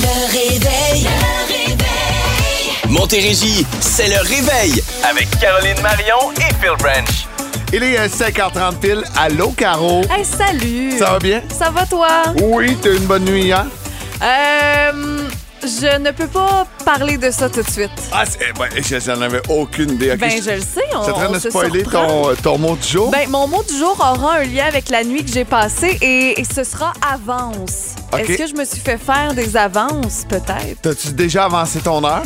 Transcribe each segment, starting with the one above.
Le réveil. Le réveil. Montérégie, c'est le réveil avec Caroline Marion et Phil Branch. Il est euh, 5h30 pile. Allô, Caro? Hey, salut! Ça va bien? Ça va, toi? Oui, t'as eu une bonne nuit hier? Euh. Je ne peux pas parler de ça tout de suite. Ah, c'est- ben, je- j'en avais aucune idée. Ok, ben, je- je le sais. On, train on de spoiler ton, euh, ton mot du jour? Ben, mon mot du jour aura un lien avec la nuit que j'ai passée et, et ce sera avance. Est-ce que je me suis fait faire des avances? Peut-être? T'as-tu déjà avancé ton heure?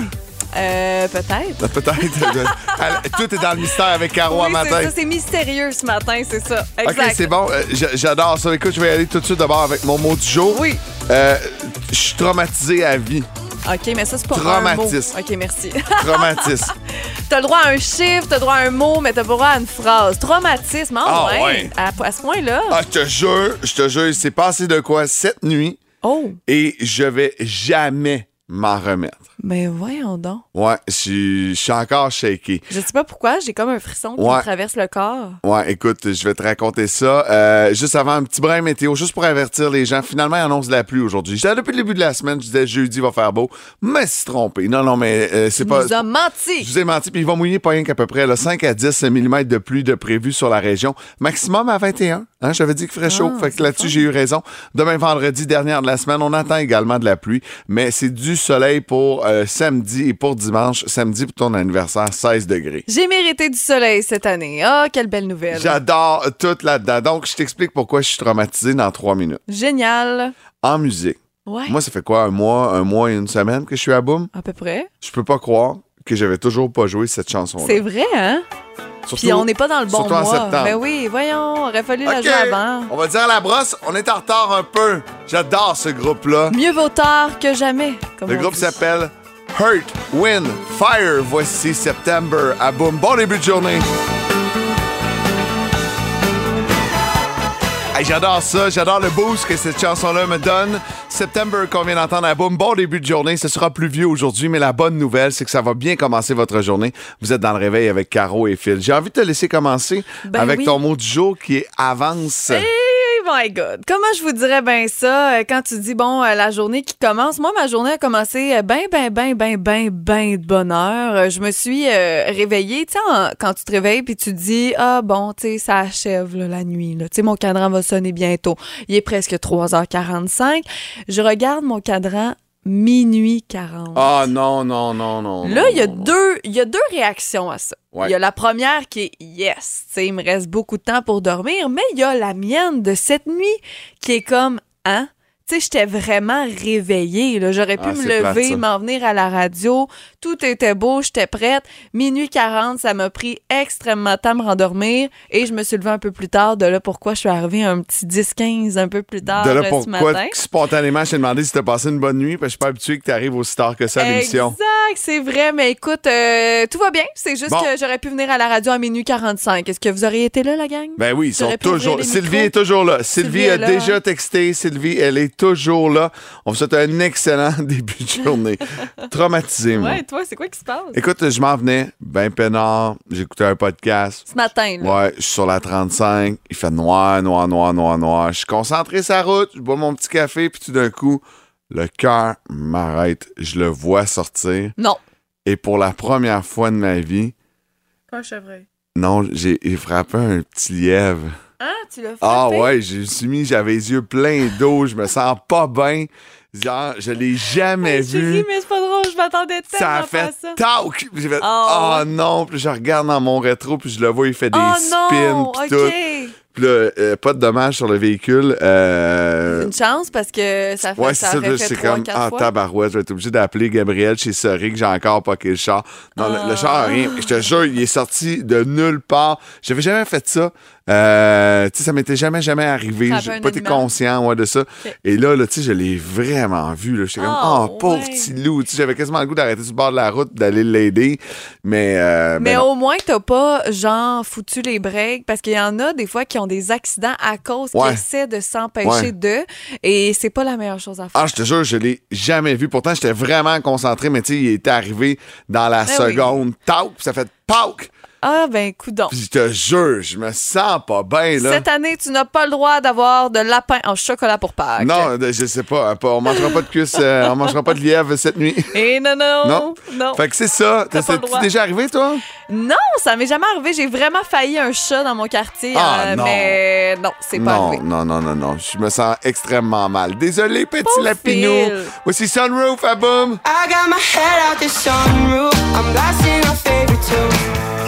Euh, peut-être. Euh, Peut-être. Elle- Tout est dans le mystère avec Caro à Oui, c'est matin. ça. C'est mystérieux ce matin, c'est ça. OK, Exact. c'est bon. Euh, j'a- J'adore ça. Écoute, je vais y aller tout de suite d'abord avec mon mot du jour. Oui. Euh, Je suis traumatisé à vie. OK, mais ça, c'est pas un mot. Traumatisme. OK, merci. Traumatisme. t'as le droit à un chiffre, t'as le droit à un mot, mais t'as pas le droit à une phrase. Traumatisme, ah, Ah, ouais. ouais. À, à ce point-là. ah, je te jure, je te jure, il s'est passé de quoi cette nuit Oh, et je vais jamais m'en remettre. Mais voyons donc. Ouais, je suis- je suis encore shaké. Je sais pas pourquoi, j'ai comme un frisson qui Ouais. me traverse le corps. Ouais, écoute, je vais te raconter ça. Euh, juste avant, un petit brin météo, juste pour avertir les gens. Finalement, il annonce de la pluie aujourd'hui. J'étais depuis le début de la semaine, je disais jeudi va faire beau. Mais c'est trompé. Non, non, mais euh, c'est pas. nous as menti. Je vous ai menti, puis il va mouiller pas rien qu'à peu près là, 5 à 10 mm de pluie de prévu sur la région. Maximum à 21. Hein, J'avais dit qu'il ferait chaud. Ah, fait que là-dessus, j'ai eu raison. Demain, vendredi, dernière de la semaine, on attend également de la pluie. Mais c'est du soleil pour euh, samedi et pour dimanche. Samedi, pour ton anniversaire, 16 degrés. J'ai mérité du soleil cette année. Ah, quelle belle nouvelle. J'adore tout là-dedans. Donc, je t'explique pourquoi je suis traumatisé dans trois minutes. Génial. En musique. Ouais. Moi, ça fait quoi, un mois, un mois et une semaine que je suis à Boom? À peu près. Je peux pas croire que j'avais toujours pas joué cette chanson-là. C'est vrai, hein? Surtout- Puis on n'est pas dans le bon surtout en mois. septembre. Ben oui, voyons, aurait fallu la jouer avant. On va dire à la brosse, on est en retard un peu. J'adore ce groupe-là. Mieux vaut tard que jamais. comme Le on groupe s'appelle Hurt, Wind, Fire. Voici September à Boom. Bon début de journée. Hey, j'adore ça, j'adore le boost que cette chanson-là me donne. September qu'on vient d'entendre à Boom, bon début de journée. Ce sera pluvieux aujourd'hui, mais la bonne nouvelle, c'est que ça va bien commencer votre journée. Vous êtes dans le réveil avec Caro et Phil. J'ai envie de te laisser commencer Ben avec oui. ton mot du jour qui est avance. Oh my God. Comment je vous dirais bien ça euh, quand tu dis, bon, euh, la journée qui commence? Moi, ma journée a commencé euh, ben, ben, ben, ben, ben, ben de bonne heure. Je me suis réveillée, tu sais, quand tu te réveilles puis tu dis, ah bon, tu sais, ça achève la nuit. Tu sais, mon cadran va sonner bientôt. Il est presque 3h45. Je regarde mon cadran minuit 40. Ah non, non, non, non. Là, il y a non, deux, il y a deux réactions à ça. Il Ouais. y a la première qui est yes, il me reste beaucoup de temps pour dormir, mais il y a la mienne de cette nuit qui est comme hein? Tu sais, j'étais vraiment réveillée. là. J'aurais pu Ah, me lever, m'en venir à la radio. Tout était beau, j'étais prête. Minuit 40, ça m'a pris extrêmement de temps à me rendormir. Et je me suis levée un peu plus tard. De là, pourquoi je suis arrivée un petit 10-15 un peu plus tard De euh, là, ce pourquoi spontanément, je t'ai demandé si t'as passé une bonne nuit, parce que je suis pas habitué que tu arrives aussi tard que ça à l'émission. Exact, c'est vrai. Mais écoute, euh, tout va bien. C'est juste Bon. que j'aurais pu venir à la radio à minuit 45. Est-ce que vous auriez été là, la gang? Ben oui, ils sont toujours. Sylvie est toujours là. Sylvie, Sylvie a là, déjà hein? texté. Sylvie, elle est toujours là. On vous souhaite un excellent début de journée. Traumatisé, moi. Ouais, toi, c'est quoi qui se passe? Écoute, je m'en venais, ben peinard. J'écoutais un podcast. Ce matin, là. Ouais, je suis sur la 35. Il fait noir, noir, noir, noir, noir. Je suis concentré sur la route. Je bois mon petit café, puis tout d'un coup, le cœur m'arrête. Je le vois sortir. Non. Et pour la première fois de ma vie, Pas un chevreuil. non, j'ai j'ai frappé un petit lièvre. Ah, tu l'as? Ah ouais, je me suis mis, j'avais les yeux pleins d'eau, je me sens pas bien. Genre, je l'ai jamais Je vu. ris, mais c'est pas drôle. Je m'attendais tellement Ça a fait à ça. tac! J'ai fait, Oh, oh, non! Puis je regarde dans mon rétro, puis je le vois, il fait des Oh spins, non! puis tout. Puis là, euh, pas de dommage sur le véhicule. Euh, Une chance parce que ça fait Ouais, c'est ça ça, aurait fait comme, ah, fois. tabarouette, je vais être obligé d'appeler Gabriel chez Sorry, que j'ai encore pas le char. Non, le, le char a rien. Je te jure, il est sorti de nulle part. J'avais jamais fait ça. Euh, tu sais, ça m'était jamais, jamais arrivé. J'ai pas été conscient ouais, de ça. Et là, là tu sais, je l'ai vraiment vu. J'étais comme, Oh, oh, pauvre petit loup. J'avais quasiment le goût d'arrêter sur le bord de la route, d'aller l'aider. Mais, euh, Mais ben non. au moins, t'as pas, genre, foutu les breaks, parce qu'il y en a des fois qui ont des accidents à cause Ouais. qu'ils essaient de s'empêcher d'eux, et c'est pas la meilleure chose à faire. Ah, je te jure, je l'ai jamais vu. Pourtant, j'étais vraiment concentré, mais tu sais, il était arrivé dans la Ben oui. seconde. Puis ça fait pauk. Ah, ben, coudon. Puis je te jure, je me sens pas bien, là. Cette année, tu n'as pas le droit d'avoir de lapin en chocolat pour Pâques. Non, je sais pas. pas- On mangera pas de cuisse, euh, on mangera pas de lièvre cette nuit. Et non, non, Non? non. Fait que c'est ça. Droit. déjà arrivé, toi? Non, ça m'est jamais arrivé. J'ai vraiment failli un chat dans mon quartier. Ah, euh, non. Mais non, c'est pas Non, arrivé. non, non, non, non. Je me sens extrêmement mal. Désolé, petit Pauvre lapinou. Phil. Voici Sunroof à boum. I got my head out the sunroof. I'm blasting our favorite tune.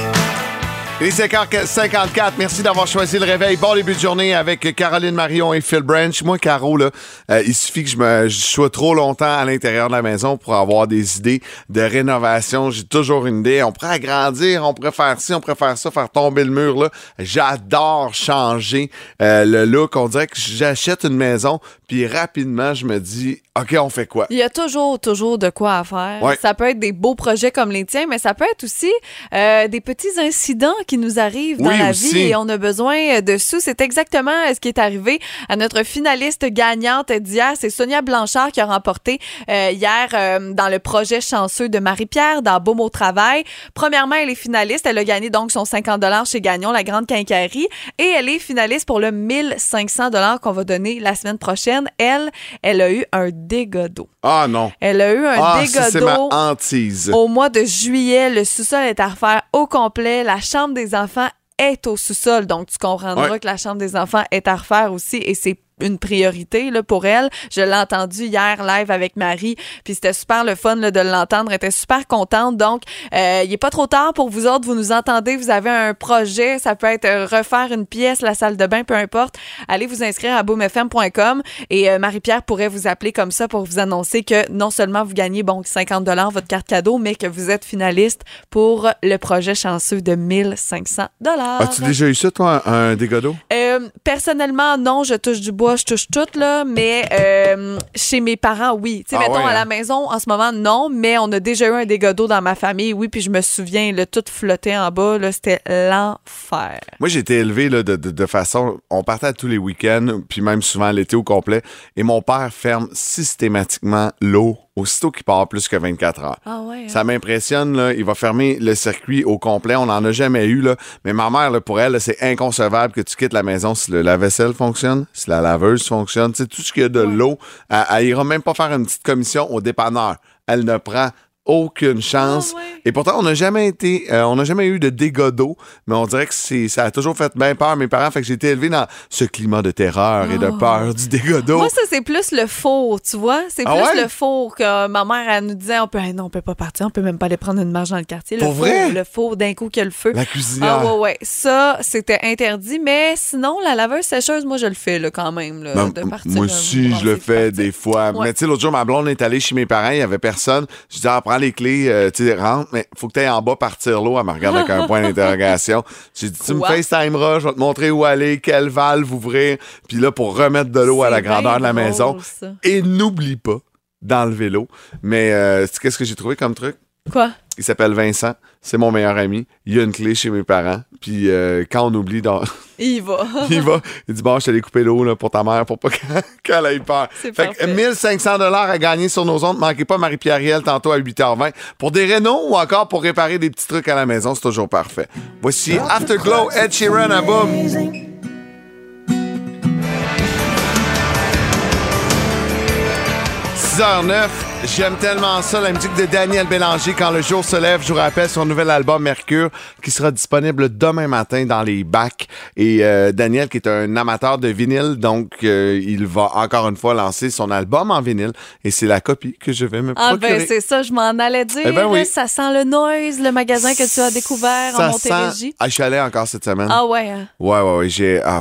Il est 54. Merci d'avoir choisi le réveil. Bon début de journée avec Caroline Marion et Phil Branch. Moi, Caro, là, euh, il suffit que je, me, je sois trop longtemps à l'intérieur de la maison pour avoir des idées de rénovation. J'ai toujours une idée. On pourrait agrandir, on pourrait faire ci, on pourrait faire ça, faire tomber le mur. là. J'adore changer euh, le look. On dirait que j'achète une maison, puis rapidement, je me dis, OK, on fait quoi? Il y a toujours, toujours de quoi à faire. Ouais. Ça peut être des beaux projets comme les tiens, mais ça peut être aussi euh, des petits incidents qui nous arrivent dans Oui, la aussi. vie et on a besoin de sous. C'est exactement ce qui est arrivé à notre finaliste gagnante d'hier. C'est Sonia Blanchard qui a remporté euh, hier euh, dans le projet chanceux de Marie-Pierre dans Beaume au travail. Premièrement, elle est finaliste. Elle a gagné donc son 50 chez Gagnon, la grande quincaillerie. Et elle est finaliste pour le 1500 qu'on va donner la semaine prochaine. Elle, elle a eu un dégât d'eau. Ah non. Elle a eu un Ah, dégât ça, c'est ma d'eau hantise. au mois de juillet. Le sous-sol est à refaire au complet. La chambre des enfants est au sous-sol. Donc, tu comprendras Ouais. que la chambre des enfants est à refaire aussi et c'est une priorité là, pour elle. Je l'ai entendu hier live avec Marie, puis c'était super le fun là, de l'entendre. Elle était super contente. Donc, euh, il est pas trop tard pour vous autres. Vous nous entendez, vous avez un projet. Ça peut être euh, refaire une pièce, la salle de bain, peu importe. Allez vous inscrire à boomfm.com et euh, Marie-Pierre pourrait vous appeler comme ça pour vous annoncer que non seulement vous gagnez bon 50 votre carte cadeau, mais que vous êtes finaliste pour le projet chanceux de 1500 As-tu déjà eu ça, toi, un, un dégât d'eau? euh, personnellement, non, je touche du bois, je touche tout, là, mais euh, chez mes parents, oui. Tu sais, Ah mettons, ouais, à la hein? maison, en ce moment, non, mais on a déjà eu un dégât d'eau dans ma famille, oui, puis je me souviens, le tout flottait en bas, là, c'était l'enfer. Moi, j'ai été élevé là, de, de- de façon. On partait à tous les week-ends, puis même souvent l'été au complet. Et mon père ferme systématiquement l'eau aussitôt qu'il part plus que 24 heures. Ah ouais, Ça m'impressionne, là. Il va fermer le circuit au complet. On n'en a jamais eu, là. Mais ma mère, là, pour elle, c'est inconcevable que tu quittes la maison si le lave-vaisselle fonctionne, si la laveuse fonctionne. Tu sais, tout ce qu'il y a de l'eau, elle, elle ira même pas faire une petite commission au dépanneur. Elle ne prend aucune chance. Ah ouais. Et pourtant, on n'a jamais été, euh, on n'a jamais eu de dégâts d'eau, mais on dirait que c'est, ça a toujours fait bien peur à mes parents. Fait que j'ai été élevé dans ce climat de terreur et de peur du dégât d'eau. Moi, ça, c'est plus le four, tu vois? C'est Ah plus ouais? le four que ma mère, elle nous disait, on peut, hey, non, on peut pas partir, on peut même pas aller prendre une marche dans le quartier. Le Pour four, vrai? Le four, d'un coup, qu'il y a le feu. La cuisinière. Ah ouais, ouais. Ça, c'était interdit, mais sinon, la laveuse sécheuse, moi, je le fais, là, quand même, là, Ben, de partir. moi aussi, je le fais des fois. Ouais. Mais tu sais, l'autre jour, ma blonde est allée chez mes parents, il y avait personne. Je dis, ah, prends les clés, euh, tu sais, rentre, mais faut que tu ailles en bas partir l'eau. Elle me regarde avec un point d'interrogation. J'ai dit, tu me? FaceTimeras, je vais te montrer où aller, quelle valve ouvrir. Puis là, pour remettre de l'eau à la grandeur de la drôle, maison. ça. Et n'oublie pas d'enlever l'eau. Mais euh, qu'est-ce que j'ai trouvé comme truc? Quoi? Il s'appelle Vincent. C'est mon meilleur ami. Il a une clé chez mes parents. Puis euh, quand on oublie, dans... Il va. il va. Il dit Bon, je t'allais couper l'eau pour ta mère pour pas qu'elle- ait peur. Fait que parfait. 1500 à gagner sur nos ondes. Manquez pas Marie-Pierre tantôt à 8h20. Pour des rénaux ou encore pour réparer des petits trucs à la maison, c'est toujours parfait. Voici Afterglow, Ed Sheeran à boum. 6h09, j'aime tellement ça, la musique de Daniel Bélanger, Quand le jour se lève, je vous rappelle son nouvel album Mercure, qui sera disponible demain matin dans les bacs. Et euh, Daniel, qui est un amateur de vinyle, donc euh, il va encore une fois lancer son album en vinyle, et c'est la copie que je vais me Ah procurer. ben c'est ça, je m'en allais dire. Eh ben oui. là, Ça sent le noise, le magasin que tu as découvert Ça en Montérégie. sent- Ah, je suis allé encore cette semaine. Ah ouais. hein? Ouais, ouais, ouais, j'ai... ah,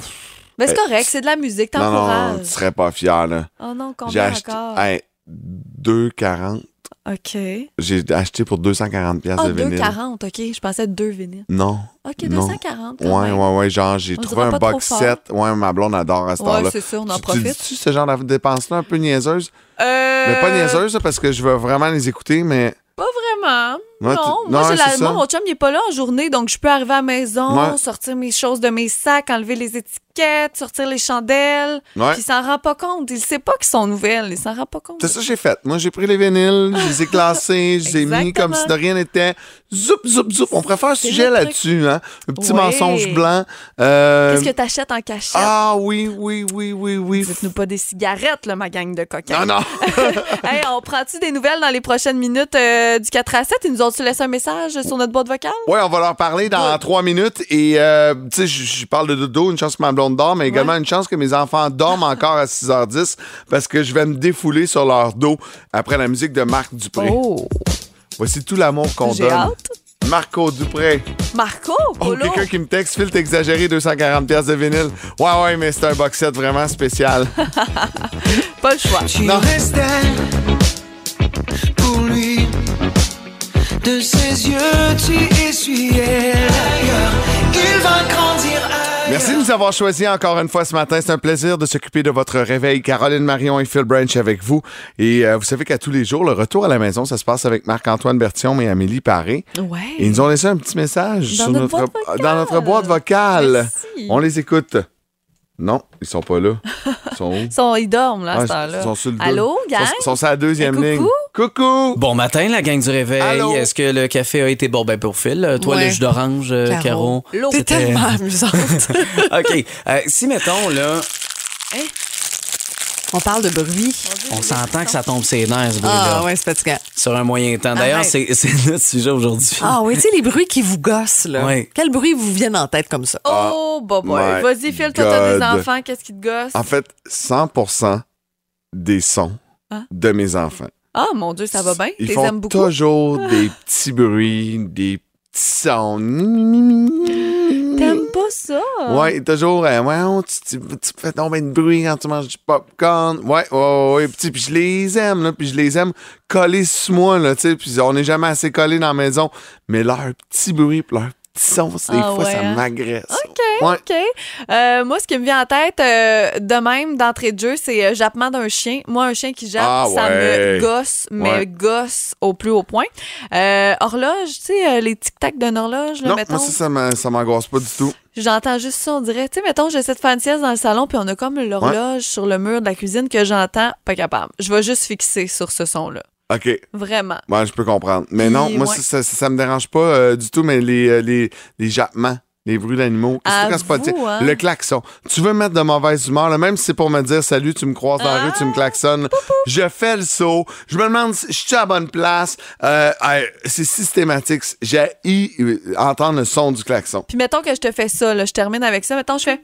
Ben c'est Euh, correct, c'est de la musique, non, non, t'encourages. tu serais pas fier, là. Oh non, combien acheté encore? hey, 2,40. OK. J'ai acheté pour 240 pièces Ah, de vinyle. 2,40, OK. Je pensais deux vinyles. Non. OK, Non. 240. quand Ouais, même. ouais, ouais. Genre, j'ai trouvé un box set. Ouais, ma blonde adore à ce Ouais, temps-là. c'est ça, on en Tu- profite. Tu dis-tu ce genre de dépenses-là un peu niaiseuse? Euh, Mais pas niaiseuse, là, parce que je veux vraiment les écouter, mais. Pas vraiment. Ouais, non, tu- moi, la... mon chum, il est pas là en journée, donc je peux arriver à la maison, Ouais. sortir mes choses de mes sacs, enlever les étiquettes, sortir les chandelles. Puis il s'en rend pas compte. Il sait pas qu'ils sont nouvelles. Il s'en rend pas compte. C'est ça que j'ai fait. Moi, j'ai pris les vinyles, je les ai classés, je les ai mis comme si de rien n'était. Zoup, zoup, zoup. On pourrait faire un sujet là-dessus, hein? Un petit mensonge blanc. Euh, Qu'est-ce que t'achètes en cachette? Ah oui, oui, oui, oui, oui. Dites-nous pas des cigarettes, là, ma gang de coquins. Non, non. hey, on prend-tu des nouvelles dans les prochaines minutes euh, du 4 7? Ils nous ont-tu laissé un message sur notre boîte vocale? Oui, on va leur parler dans trois minutes. Et, euh, tu sais, je parle de dodo, une chance que ma blonde dort, mais également une chance que mes enfants dorment encore à 6h10 parce que je vais me défouler sur leur dos après la musique de Marc Dupré. Oh! Voici tout l'amour qu'on J'ai donne. hâte. Marco Dupré. Marco, Oh, Polo. quelqu'un qui me texte, Phil, exagéré, 240 pièces de vinyle. Ouais, ouais, mais c'est un box set vraiment spécial. Pas le choix. Tu Non. restais De ses yeux, tu essuyais l'ailleurs. Il va grandir ailleurs. Merci de nous avoir choisis encore une fois ce matin. C'est un plaisir de s'occuper de votre réveil. Caroline Marion et Phil Branch avec vous. Et euh, vous savez qu'à tous les jours, le retour à la maison, ça se passe avec Marc-Antoine Bertillon et Amélie Paré. Ouais. Et ils nous ont laissé un petit message Dans sur notre boîte vocale. dans notre boîte vocale. Merci. On les écoute. Non, ils sont pas là. Ils sont où? Ils, sont- ils dorment, là, à Ouais, ce temps-là. ils sont sur le. Allô, gang? Ils sont, ils sont sur la deuxième Eh, ligne. coucou? Coucou! Bon matin, la gang du réveil. Allô? Est-ce que le café a été bon? Ben pour Phil? Euh, Toi, Ouais. le jus d'orange, euh, Caro. L'eau. T'es tellement amusante. OK. Euh, si, mettons, là, On parle de bruit. on s'entend que ça tombe ses nerfs, ce bruit-là, Ah ouais, c'est fatigant. sur un moyen temps. D'ailleurs, c'est c'est notre sujet aujourd'hui. Ah oui, tu sais, les bruits qui vous gossent, là. Ouais. Quels bruits vous viennent en tête comme ça? Oh, bah, boy. Vas-y, Phil, toi, t'as des enfants. Qu'est-ce qui te gosse? En fait, 100% des sons Hein? de mes enfants. Ah, mon Dieu, ça va bien? Ils T'es font beaucoup? toujours des petits bruits, des petits sons. Ça? Ouais, toujours, euh, ouais, oh, tu, tu- tu fais tomber de bruit quand tu manges du popcorn. Ouais, ouais, ouais. Puis, je les aime, là, puis je les aime collés sur moi, là, tu sais, puis on n'est jamais assez collés dans la maison. Mais leur petit bruit, puis des Ah fois, ouais, ça hein? m'agresse. OK, Ouais. OK. Euh, moi, ce qui me vient en tête, euh, de même, d'entrée de jeu, c'est euh, jappement d'un chien. Moi, un chien qui jappe, Ah ça ouais. me gosse, mais gosse au plus haut point. Euh, horloge, tu sais, les tic-tac d'une horloge, là, Non, mettons. moi, ça, ça m'a- ça m'angoisse pas du tout. J'entends juste ça, on dirait. Tu sais, mettons, j'essaie de faire une sieste dans le salon, puis on a comme l'horloge sur le mur de la cuisine que j'entends, pas capable. Je vais juste fixer sur ce son-là. OK. Vraiment. Ouais, je peux comprendre. Mais non, moi, ouais. ça, ça, ça me dérange pas euh, du tout, mais les, euh, les, les jappements, les bruits d'animaux, pas hein? le klaxon. Tu veux me mettre de mauvaise humeur, là, même si c'est pour me dire salut, tu me croises dans la rue, tu me Ah! klaxonnes. Je fais le saut. Je me demande si je suis à la bonne place. Euh, c'est systématique. J'ai entendre le son du klaxon. Puis mettons que je te fais ça, là, je termine avec ça. Mettons, je fais.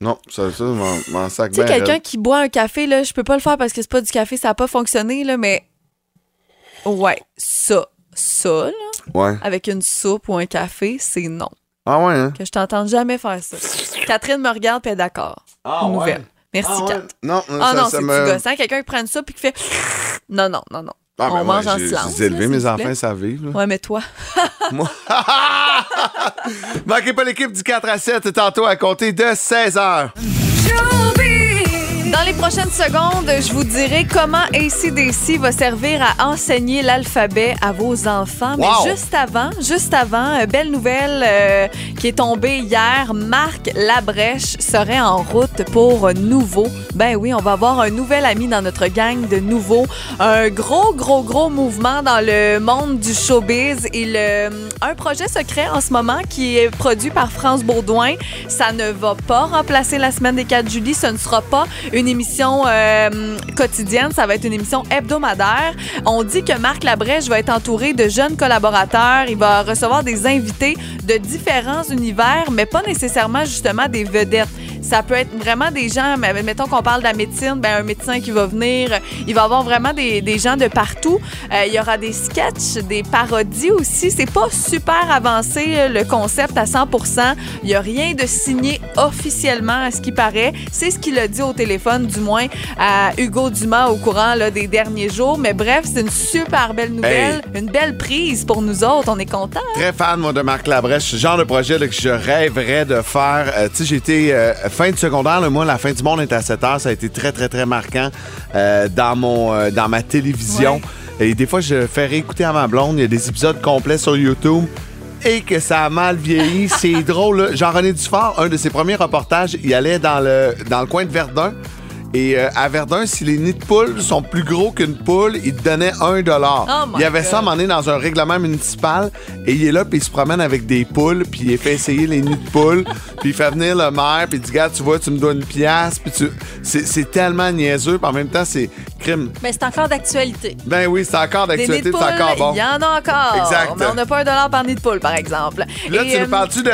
Non, ça, ça, m'en- sac Tu sais, quelqu'un qui boit un café, là, je peux pas le faire parce que c'est pas du café, ça a pas fonctionné, là, mais. Ouais, ça. Ça, là, Ouais. avec une soupe ou un café, c'est non. Ah ouais, hein? Que je t'entende jamais faire ça. Catherine me regarde puis est d'accord. Ah Nouvelle. Merci, Ah ouais. Kat. Non, Ah ça, non, c'est me... du gossant. Quelqu'un qui prend une soupe puis qui fait. Non, non, non, non. Ah, ben On mange ouais, en j'ai- silence. J'ai élevé mes enfants, ça vive. Ouais, mais toi. Moi- Manquez pas l'équipe du 4 à 7 tantôt à compter de 16 heures. Dans les prochaines secondes, je vous dirai comment ACDC va servir à enseigner l'alphabet à vos enfants. Wow! Mais juste avant, juste avant, euh, belle nouvelle euh, qui est tombée hier, Marc Labrèche serait en route pour Nouveau. Ben oui, on va avoir un nouvel ami dans notre gang de Nouveau. Un gros, gros, gros mouvement dans le monde du showbiz. Il, euh, un projet secret en ce moment qui est produit par France Baudouin. Ça ne va pas remplacer la semaine des 4 juillet. Ce ne sera pas une émission euh, quotidienne. Ça va être une émission hebdomadaire. On dit que Marc Labrèche va être entouré de jeunes collaborateurs. Il va recevoir des invités de différents univers, mais pas nécessairement justement des vedettes. Ça peut être vraiment des gens, mais mettons qu'on parle de la médecine, ben, un médecin qui va venir. Il va y avoir vraiment des, des gens de partout. Euh, il y aura des sketchs, des parodies aussi. C'est pas super avancé, euh, le concept à 100 Il y a rien de signé officiellement à ce qui paraît. C'est ce qu'il a dit au téléphone, du moins, à Hugo Dumas au courant là, des derniers jours. Mais bref, c'est une super belle nouvelle, une belle prise pour nous autres. On est contents. Très fan, moi, de Marc Labrèche. Genre de projet là, que je rêverais de faire. Euh, tu sais, été euh, fin de secondaire. là, moi, la fin du monde est à 7 heures. Ça a été très, très, très marquant euh, dans, mon, euh, dans ma télévision. Et des fois, je fais réécouter à ma blonde. Il y a des épisodes complets sur YouTube. Et que ça a mal vieilli. C'est drôle. Jean-René Dufort, un de ses premiers reportages, il allait dans le, dans le coin de Verdun. Et euh, à Verdun, si les nids de poules sont plus gros qu'une poule, il te donnait un dollar. Oh il y avait God. ça à un moment donné dans un règlement municipal. Et il est là, puis il se promène avec des poules, puis il fait essayer les nids de poules. puis il fait venir le maire, puis il dit Gars, tu vois, tu me dois une pièce. Puis tu... c'est, tellement niaiseux, puis en même temps, c'est crime. Mais c'est encore d'actualité. Ben oui, c'est encore d'actualité, c'est encore bon. il y en a encore. Exact. Mais on n'a pas un dollar par nid de poule, par exemple. Là, Et, tu euh, nous parles-tu de.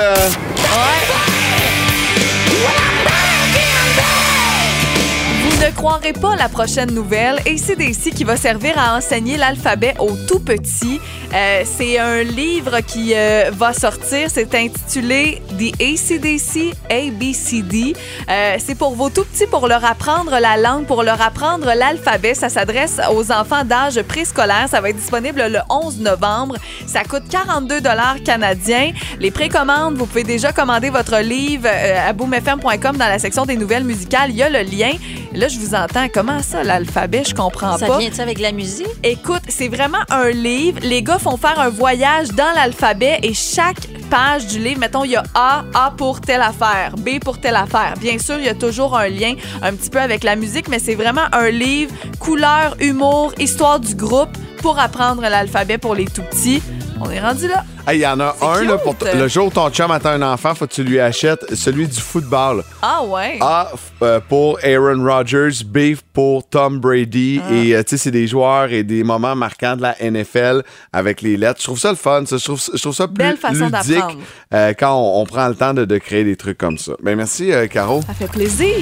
Ne croirez pas la prochaine nouvelle, ACDC qui va servir à enseigner l'alphabet aux tout petits. Euh, c'est un livre qui euh, va sortir, c'est intitulé The ACDC ABCD. Euh, c'est pour vos tout petits, pour leur apprendre la langue, pour leur apprendre l'alphabet. Ça s'adresse aux enfants d'âge préscolaire. Ça va être disponible le 11 novembre. Ça coûte 42 dollars canadiens. Les précommandes, vous pouvez déjà commander votre livre à boomfm.com dans la section des nouvelles musicales. Il y a le lien. Là, je vous entends. Comment ça, l'alphabet? Je comprends Ça pas. vient-tu avec la musique? Écoute, c'est vraiment un livre. Les gars font faire un voyage dans l'alphabet et chaque page du livre, mettons, il y a A, A pour telle affaire, B pour telle affaire. Bien sûr, il y a toujours un lien un petit peu avec la musique, mais c'est vraiment un livre couleur, humour, histoire du groupe pour apprendre l'alphabet pour les tout petits. On est rendu là. Hey, Il y en a C'est un, là, pour t- le jour où ton chum attend un enfant, faut que tu lui achètes celui du football. Ah ouais. A f- euh, pour Aaron Rodgers, B pour Tom Brady. Ah. Et euh, tu sais, c'est des joueurs et des moments marquants de la NFL avec les lettres. Je trouve ça le fun. ça. Je, trouve, je trouve ça plus Belle façon ludique d'apprendre. euh, quand on, on prend le temps de, de créer des trucs comme ça. Ben merci, euh, Caro. Ça fait plaisir.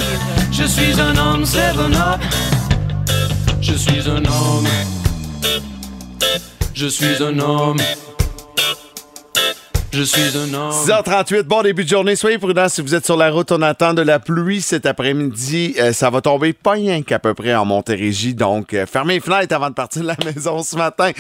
Je suis un homme, seven up. Je suis un homme. Je suis un homme. Je suis un homme. 6h38, bon début de journée. Soyez prudents si vous êtes sur la route. On attend de la pluie cet après-midi. Euh, ça va tomber pas rien qu'à peu près en Montérégie. Donc, euh, fermez les fenêtres avant de partir de la maison ce matin.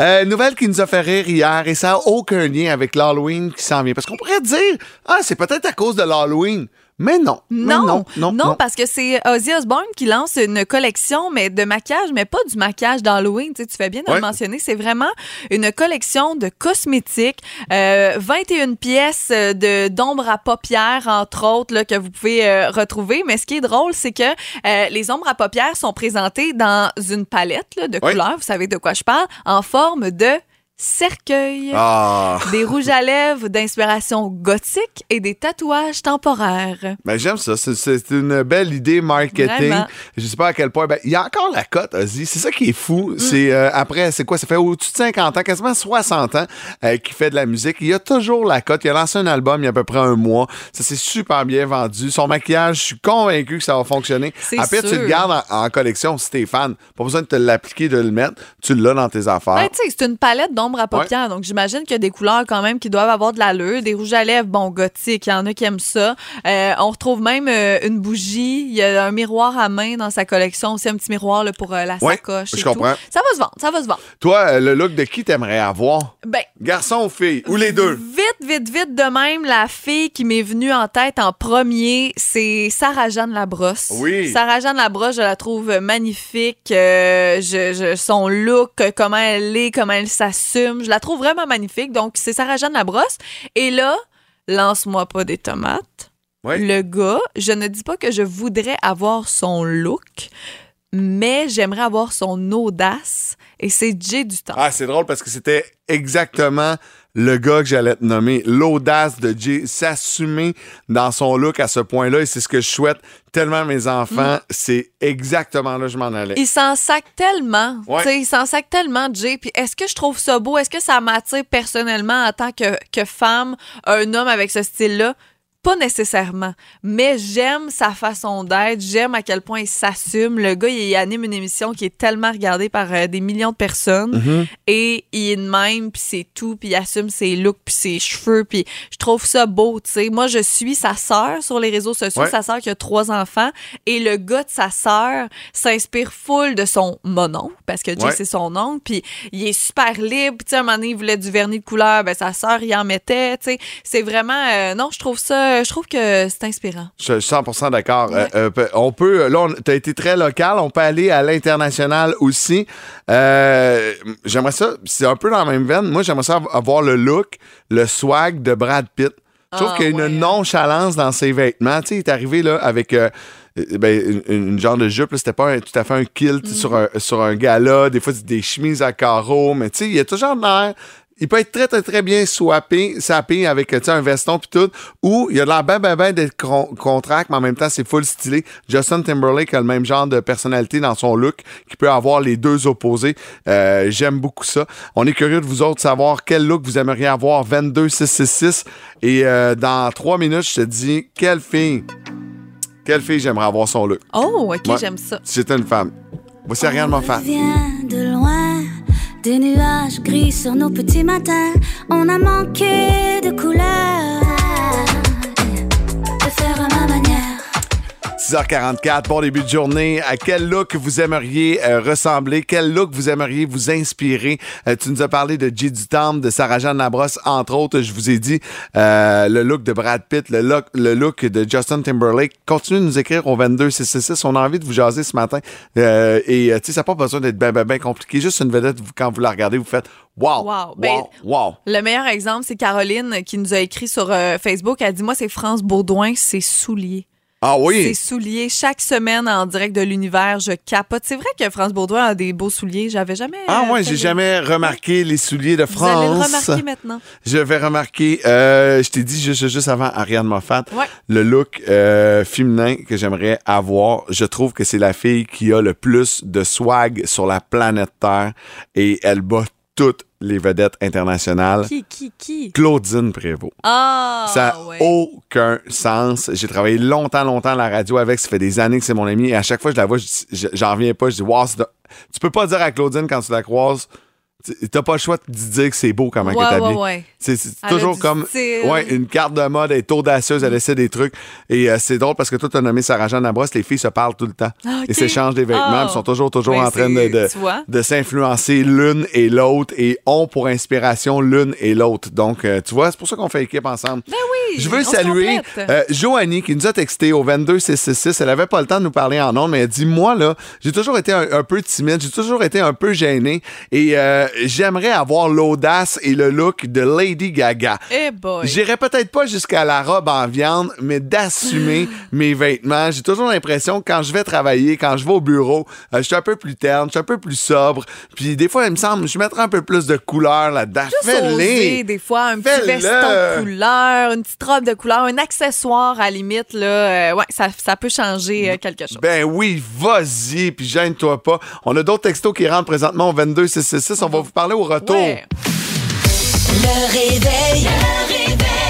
Euh, nouvelle qui nous a fait rire hier et ça n'a aucun lien avec l'Halloween qui s'en vient. Parce qu'on pourrait dire, ah, c'est peut-être à cause de l'Halloween. Mais non. Mais Non, non, non, non. parce que c'est Ozzy Osbourne qui lance une collection mais de maquillage, mais pas du maquillage d'Halloween. Tu, sais, tu fais bien de Ouais. le mentionner. C'est vraiment une collection de cosmétiques, euh, 21 pièces euh, de d'ombre à paupières entre autres là, que vous pouvez euh, retrouver. Mais ce qui est drôle, c'est que euh, les ombres à paupières sont présentées dans une palette là, de Ouais. couleurs. Vous savez de quoi je parle, en forme de cercueil. Ah, Des rouges à lèvres d'inspiration gothique et des tatouages temporaires. ben j'aime ça. C'est- une belle idée marketing. Vraiment. Je sais pas à quel point. Ben, il y a encore la cote, Ozzy. C'est ça qui est fou. Mm. C'est euh, après, c'est quoi? Ça fait au-dessus de 50 ans, quasiment 60 ans euh, qu'il fait de la musique. Il y a toujours la cote. Il a lancé un album il y a à peu près un mois. Ça s'est super bien vendu. Son maquillage, je suis convaincu que ça va fonctionner. Après, tu le gardes en, en collection si t'es fan. Pas besoin de te l'appliquer, de le mettre. Tu l'as dans tes affaires. Sais, c'est une palette à paupières. Donc, j'imagine qu'il y a des couleurs quand même qui doivent avoir de l'allure. Des rouges à lèvres, bon, gothique, il y en a qui aiment ça. Euh, on retrouve même euh, une bougie. Il y a un miroir à main dans sa collection. Aussi, un petit miroir là, pour euh, la Ouais, sacoche. je et comprends. tout. Ça va se vendre, ça va se vendre. Toi, le look de qui t'aimerais avoir? Ben, Garçon ou fille? Ou les deux? Vite, vite, vite de même, la fille qui m'est venue en tête en premier, c'est Sarah-Jeanne Labrosse. Oui. Sarah-Jeanne Labrosse, je la trouve magnifique. Je, je- son look, comment elle est, comment elle s'assume, je la trouve vraiment magnifique. Donc, c'est Sarah-Jeanne Labrosse. Et là, lance-moi pas des tomates. Le gars, je ne dis pas que je voudrais avoir son look, mais j'aimerais avoir son audace. Et c'est Jay du temps. Ah, c'est drôle parce que c'était exactement le gars que j'allais te nommer. L'audace de Jay, s'assumer dans son look à ce point-là. Et c'est ce que je souhaite tellement à mes enfants. C'est exactement là que je m'en allais. Il s'en sac tellement. Ouais. Tu sais, Il s'en sac tellement, Jay. Puis est-ce que je trouve ça beau? Est-ce que ça m'attire personnellement en tant que, que femme, un homme avec ce style-là? Pas nécessairement, mais j'aime sa façon d'être, j'aime à quel point il s'assume. Le gars, il anime une émission qui est tellement regardée par euh, des millions de personnes Mhm. et il est de même, puis c'est tout, puis il assume ses looks, puis ses cheveux, puis je trouve ça beau, tu sais. Moi, je suis sa sœur sur les réseaux sociaux, Ouais. sa sœur qui a trois enfants, et le gars de sa sœur s'inspire full de son mononcle, parce que Jay, Ouais. c'est son oncle, puis il est super libre, tu sais, un moment donné, il voulait du vernis de couleur, ben sa sœur, il en mettait, tu sais. C'est vraiment, euh, non, je trouve ça, je trouve que c'est inspirant. Je suis 100% d'accord. Ouais. Euh, euh, on peut, là, tu as été très local, on peut aller à l'international aussi. Euh, j'aimerais ça, c'est un peu dans la même veine. Moi, j'aimerais ça avoir le look, le swag de Brad Pitt. Je trouve Ah, qu'il y a une ouais. nonchalance dans ses vêtements. Tu sais, il est arrivé là avec ben, une, une genre de jupe. C'était pas un- tout à fait un kilt Mm. sur, un, sur un gala. Des fois, c'est des chemises à carreaux. Mais tu sais, il y a toujours de l'air. Il peut être très, très, très bien swappé, sapé avec tu sais, un veston puis tout. Ou il y a de l'air ben, ben, ben d'être con- contract, mais en même temps, c'est full stylé. Justin Timberlake a le même genre de personnalité dans son look qui peut avoir les deux opposés. Euh, J'aime beaucoup ça. On est curieux de vous autres savoir quel look vous aimeriez avoir. 22666. Et euh, dans trois minutes, je te dis quelle fille, quelle fille j'aimerais avoir son look. Oh, OK, Ouais. j'aime ça. Si j'étais une femme. Voici Ariane Moffat. vient de loin, des nuages gris sur nos petits matins. On a manqué de couleurs, 6h44, bon début de journée. À quel look vous aimeriez euh, ressembler? Quel look vous aimeriez vous inspirer? Euh, tu nous as parlé de J. Dutam, de Sarah-Jeanne Labrosse, entre autres. Je vous ai dit euh, le look de Brad Pitt, le look, le look de Justin Timberlake. Continuez de nous écrire au 22666. On a envie de vous jaser ce matin. Euh, et euh, tu sais, ça n'a pas besoin d'être bien, bien, bien compliqué. Juste une vedette, quand vous la regardez, vous faites wow, Wow. Ben, wow, wow. Le meilleur exemple, c'est Caroline qui nous a écrit sur euh, Facebook. Elle dit Moi, c'est France Baudouin, c'est souliers. Ah oui! C'est souliers. Chaque semaine en direct de l'univers, je capote. C'est vrai que France Baudouin a des beaux souliers. J'avais jamais. Ah euh, ouais, j'ai jamais remarqué les souliers de Vous allez le France. remarquer maintenant. Je vais remarquer, euh, je t'ai dit juste, juste avant Ariane Moffat, Ouais. le look euh, féminin que j'aimerais avoir. Je trouve que c'est la fille qui a le plus de swag sur la planète Terre et elle bat toutes les vedettes internationales. Qui, qui, qui? Claudine Prévost. Ah, Ça n'a ouais. aucun sens. J'ai travaillé longtemps, longtemps à la radio avec. Ça fait des années que c'est mon ami. Et à chaque fois que je la vois, je dis- je- j'en reviens pas. Je dis, wow, c'est de- tu peux pas dire à Claudine quand tu la croises, t'as pas le choix de dire que c'est beau comment Ouais, elle est ouais. C'est toujours comme ouais, une carte de mode, elle est audacieuse, elle essaie des trucs. Et euh, c'est drôle parce que toi, tu as nommé Sarah-Jeanne Labrosse, les filles se parlent tout le temps. Ah, ok. Et s'échangent des vêtements, puis sont toujours, toujours Ben, en train de, de, s'influencer l'une et l'autre et ont pour inspiration l'une et l'autre. Donc, euh, tu vois, c'est pour ça qu'on fait équipe ensemble. Ben oui, Je veux saluer euh, Joanie qui nous a texté au 22666. Elle avait pas le temps de nous parler en ondes, mais elle dit Moi, là, j'ai toujours été un, un peu timide, j'ai toujours été un peu gêné et euh, j'aimerais avoir l'audace et le look de Lady Gaga. Eh boy. J'irais peut-être pas jusqu'à la robe en viande, mais d'assumer mes vêtements. J'ai toujours l'impression que quand je vais travailler, quand je vais au bureau, euh, je suis un peu plus terne, je suis un peu plus sobre. Puis des fois, il me semble, je mettrais un peu plus de couleur là-dedans. Fais-les! des fois, un petit Fais-le. veston de couleur, une petite robe de couleur, un accessoire à la limite, là. euh, ouais, ça, ça peut changer euh, quelque chose. Ben oui, vas-y, puis gêne-toi pas. On a d'autres textos qui rentrent présentement au 22666. On va vous parler au retour. Ouais. Le réveil. Le réveil.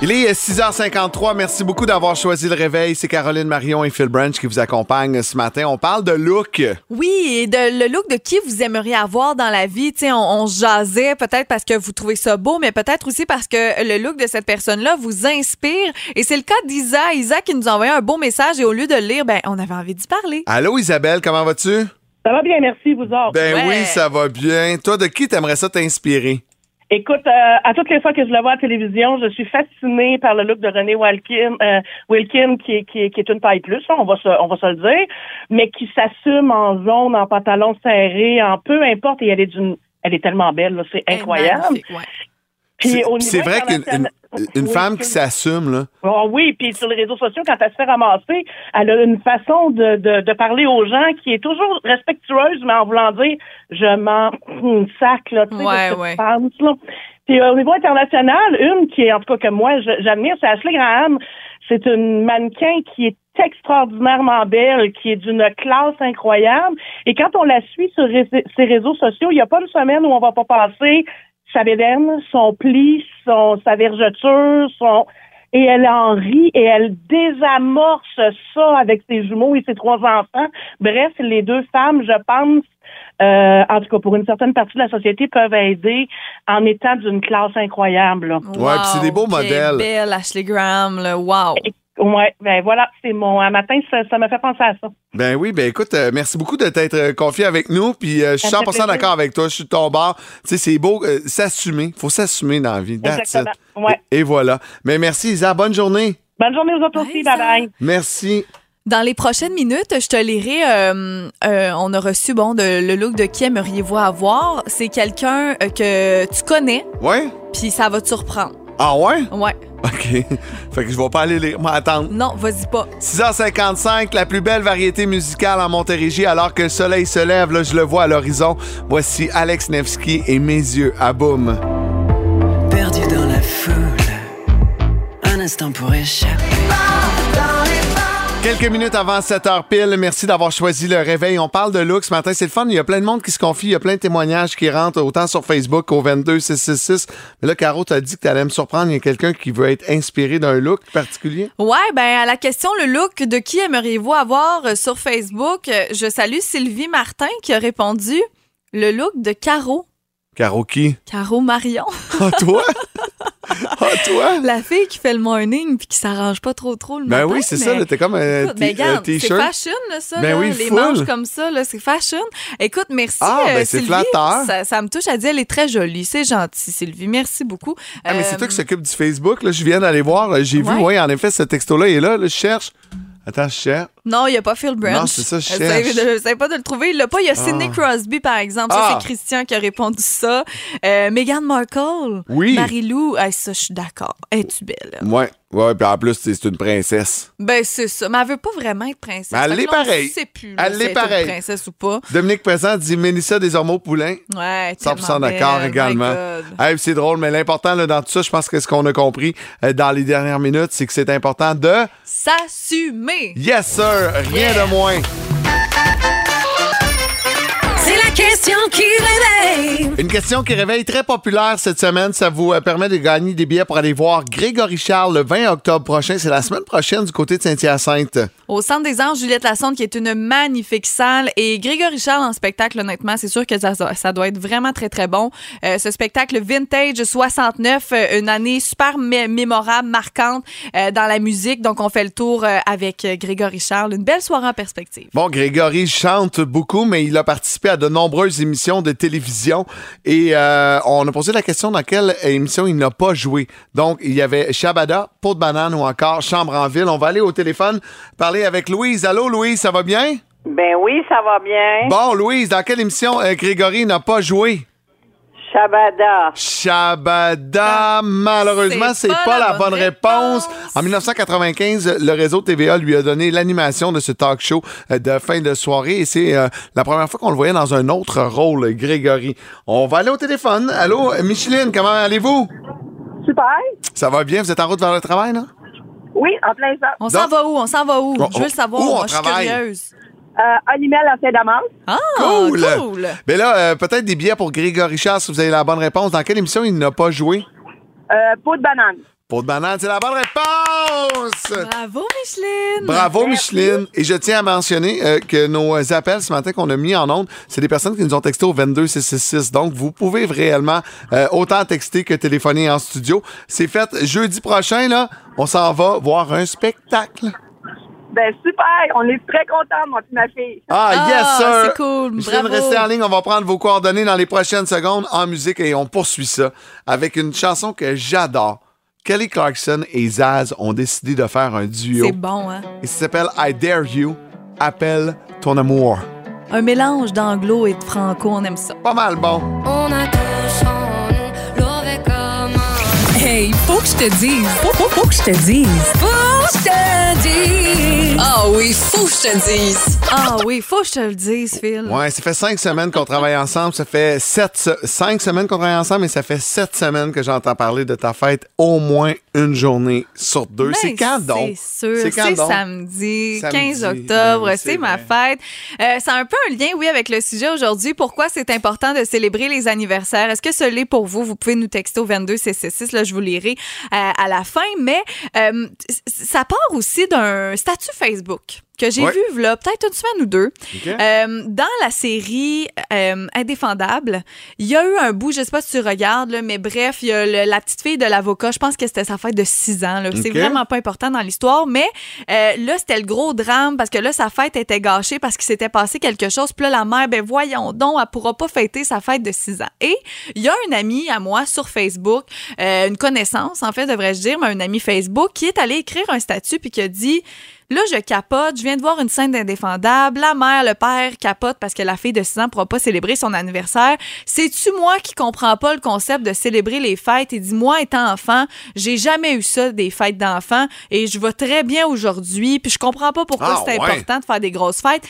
Il est 6h53. Merci beaucoup d'avoir choisi le réveil. C'est Caroline Marion et Phil Branch qui vous accompagnent ce matin. On parle de look. Oui, et de, le look de qui vous aimeriez avoir dans la vie. On, on jasait peut-être parce que vous trouvez ça beau, mais peut-être aussi parce que le look de cette personne-là vous inspire. Et c'est le cas d'Isa. Isa qui nous a envoyé un beau message et au lieu de le lire, ben, on avait envie d'y parler. Allô Isabelle, comment vas-tu? Ça va bien, merci, vous autres. Ben Ouais. oui, ça va bien. Toi, de qui t'aimerais ça t'inspirer? Écoute, euh, à toutes les fois que je le vois à la télévision, je suis fascinée par le look de René Wilkin, euh, Wilkin qui, est- qui, est- qui est une taille plus, hein, on va se, on va se le dire, mais qui s'assume en jaune, en pantalon serré, en peu importe, et elle est d'une, elle est tellement belle, c'est incroyable. ouais. Puis C'est- vrai qu'une une, une Oui, femme qui s'assume, là. Oh oui, puis sur les réseaux sociaux, quand elle se fait ramasser, elle a une façon de, de, de parler aux gens qui est toujours respectueuse, mais en voulant dire je m'en sac là, tu sais, Ouais, ouais. Puis euh, au niveau international, une qui est en tout cas que moi j'admire, c'est Ashley Graham. C'est une mannequin qui est extraordinairement belle, qui est d'une classe incroyable. Et quand on la suit sur ré- ses réseaux sociaux, il n'y a pas une semaine où on va pas passer sa bédaine, son pli, son, sa vergeture, son... Et elle en rit et elle désamorce ça avec ses jumeaux et ses trois enfants. Bref, les deux femmes, je pense, euh, en tout cas pour une certaine partie de la société, peuvent aider en étant d'une classe incroyable. là. Ouais, puis c'est des beaux Wow, modèles. belle Ashley Graham, là. Wow. Ouais, ben voilà, c'est mon un matin, ça, ça m'a fait penser à ça. Ben oui, ben écoute, euh, merci beaucoup de t'être euh, confié avec nous. Puis euh, je suis Ça me fait 100% d'accord avec toi. Je suis de ton bord. Tu sais, c'est beau, euh, s'assumer. faut s'assumer dans la vie. Exactement. Ouais. Et, et voilà. Mais merci, Isa. Bonne journée. Bonne journée aux autres aussi, bye bye. Merci. Dans les prochaines minutes, je te lirai. euh, euh, on a reçu bon de, le look de qui aimeriez-vous avoir. C'est quelqu'un que tu connais, Ouais? puis ça va te surprendre. Ah ouais? Ouais. OK. fait que je vais pas aller. Moi, attendre. Non, vas-y pas. 6h55, la plus belle variété musicale en Montérégie, alors que le soleil se lève, là, je le vois à l'horizon. Voici Alex Nevsky et Mes yeux à boum. Perdu dans la foule, un instant pour échapper. Quelques minutes avant 7 h pile, merci d'avoir choisi le réveil. On parle de look ce matin, c'est le fun. Il y a plein de monde qui se confie, il y a plein de témoignages qui rentrent, autant sur Facebook qu'au 22666. Mais là, Caro, t'as dit que t'allais me surprendre. Il y a quelqu'un qui veut être inspiré d'un look particulier. Ouais, ben à la question le look de qui aimeriez-vous avoir euh, sur Facebook, euh, je salue Sylvie Martin qui a répondu le look de Caro. Caro qui? Caro Marion. Ah, toi? Ah, toi? La fille qui fait le morning puis qui s'arrange pas trop trop le Ben matin. oui, c'est mais- ça, t'es comme un ben, un regarde, c'est t-shirt. fashion, là, ça. Ben là, oui, les full. manches comme ça, là, c'est fashion. Écoute, merci, Ah, ben, euh, c'est Sylvie. flatteur. Ça, ça me touche. Elle dit, elle est très jolie. C'est gentil, Sylvie. Merci beaucoup. Ah, mais c'est Euh, toi qui s'occupe du Facebook. Là, je viens d'aller voir. là, J'ai vu, oui, en effet, ce texto-là est là, là. Je cherche. Attends, je cherche. Non, il n'y a pas Phil Branch. Non, c'est ça, je cherche. Essaye pas de le trouver. Il l'a pas. Il y a Sidney Ah. Crosby, par exemple. Ça, Ah. c'est Christian qui a répondu ça. Euh, Meghan Markle. Oui. Marie-Lou. Ah, ça, je suis d'accord. Es-tu belle? Ouais, ouais, puis en plus, c'est une princesse. Ben, c'est ça. Mais elle veut pas vraiment être princesse. Mais elle Fait que l'est là, on pareil. sait plus là, Elle si est une pareil. princesse ou pas. Dominique Présent dit Mélissa Desormeaux-Poulain. Ouais, 100% tellement d'accord également. Hey, c'est drôle, mais l'important dans tout ça, je pense que ce qu'on a compris euh, dans les dernières minutes, c'est que c'est important de S'assumer. Yes sir, rien de moins. Question qui réveille. Une question qui réveille très populaire cette semaine. Ça vous euh, permet de gagner des billets pour aller voir Grégory Charles le 20 octobre prochain. C'est la semaine prochaine du côté de Saint-Hyacinthe. Au Centre des Anges, Juliette Lassonde, qui est une magnifique salle. Et Grégory Charles en spectacle, honnêtement, c'est sûr que ça, ça doit être vraiment très, très bon. Euh, ce spectacle Vintage 69, euh, une année super mé- mémorable, marquante euh, dans la musique. Donc, on fait le tour avec Grégory Charles. Une belle soirée en perspective. Bon, Grégory chante beaucoup, mais il a participé à de nombreuses émissions de télévision. Et euh, on a posé la question dans quelle émission il n'a pas joué. Donc, il y avait Shabada, Peau de banane ou encore Chambre en ville. On va aller au téléphone parler avec Louise. Allô, Louise, ça va bien? Ben oui, ça va bien. Bon, Louise, dans quelle émission euh, Grégory n'a pas joué? Shabada. Shabada, malheureusement, c'est pas, la bonne réponse. En 1995, le réseau TVA lui a donné l'animation de ce talk show euh, de fin de soirée et c'est euh, la première fois qu'on le voyait dans un autre rôle, Grégory. On va aller au téléphone. Allô, Micheline, comment allez-vous? Super. Ça va bien? Vous êtes en route vers le travail, non? Oui, en plein ça. On s'en va où? On s'en va où? On- Je veux le savoir. où on je suis travaille? curieuse. Euh, Animal à Saint-Damas. Ah, Cool! cool. Mais là, euh, peut-être des billets pour Grégory Charles si vous avez la bonne réponse. Dans quelle émission il n'a pas joué? Euh, peau de banane. Pour de banane, c'est la bonne réponse! Bravo, Micheline. Bravo, Micheline. Et je tiens à mentionner euh, que nos appels ce matin qu'on a mis en ondes, c'est des personnes qui nous ont texté au 22666. Donc, vous pouvez réellement euh, autant texter que téléphoner en studio. C'est fait jeudi prochain, là. On s'en va voir un spectacle. Ben super, on est très contents, mon petit ma fille. Ah, Ah, yes, sir! c'est cool. Micheline, Bravo. restez en ligne. On va prendre vos coordonnées dans les prochaines secondes en musique et on poursuit ça avec une chanson que j'adore. Kelly Clarkson et Zaz ont décidé de faire un duo. C'est bon, hein? Il s'appelle I Dare You. Appelle ton amour. Un mélange d'anglo et de franco, on aime ça. Pas mal bon. On a tous en nous l'aurait comme Hey, faut que je te dise. Faut, faut, faut que je te dise. Faut que je te dise. Ah oui, faut que je te le dise. Ah oui, faut que je te le dise, Phil. Ouais, ça fait cinq semaines qu'on travaille ensemble. Ça fait sept, se- cinq semaines qu'on travaille ensemble, et ça fait sept semaines que j'entends parler de ta fête au moins une journée sur deux. Ben, c'est quand donc? C'est sûr. C'est quand C'est donc? samedi, Samedi, 15 octobre. ben oui, c'est ma fête. Euh, c'est un peu un lien, oui, avec le sujet aujourd'hui. Pourquoi c'est important de célébrer les anniversaires? Est-ce que ce l'est pour vous? Vous pouvez nous texter au 22666. Là, je vous lirai euh, à la fin. Mais euh, c- ça part aussi d'un statut Facebook que j'ai Ouais. vu là, peut-être une semaine ou deux. OK. Euh, dans la série euh, Indéfendable, il y a eu un bout, je sais pas si tu regardes, là, mais bref, il y a le- la petite fille de l'avocat, je pense que c'était sa fête de 6 ans. là. C'est vraiment pas important dans l'histoire, mais euh, là, c'était le gros drame parce que là, sa fête était gâchée parce qu'il s'était passé quelque chose. Puis là, la mère, ben voyons donc, elle pourra pas fêter sa fête de 6 ans. Et il y a un ami à moi sur Facebook, euh, une connaissance, en fait, devrais-je dire, mais un ami Facebook, qui est allé écrire un statut puis qui a dit Là, je capote, je viens de voir une scène d'indéfendable. La mère, le père capote parce que la fille de 6 ans ne pourra pas célébrer son anniversaire. C'est-tu moi qui comprends pas le concept de célébrer les fêtes? Et dit, moi, étant enfant, j'ai jamais eu ça, des fêtes d'enfants, et je vais très bien aujourd'hui, puis je comprends pas pourquoi Ah, c'est ouais. important de faire des grosses fêtes.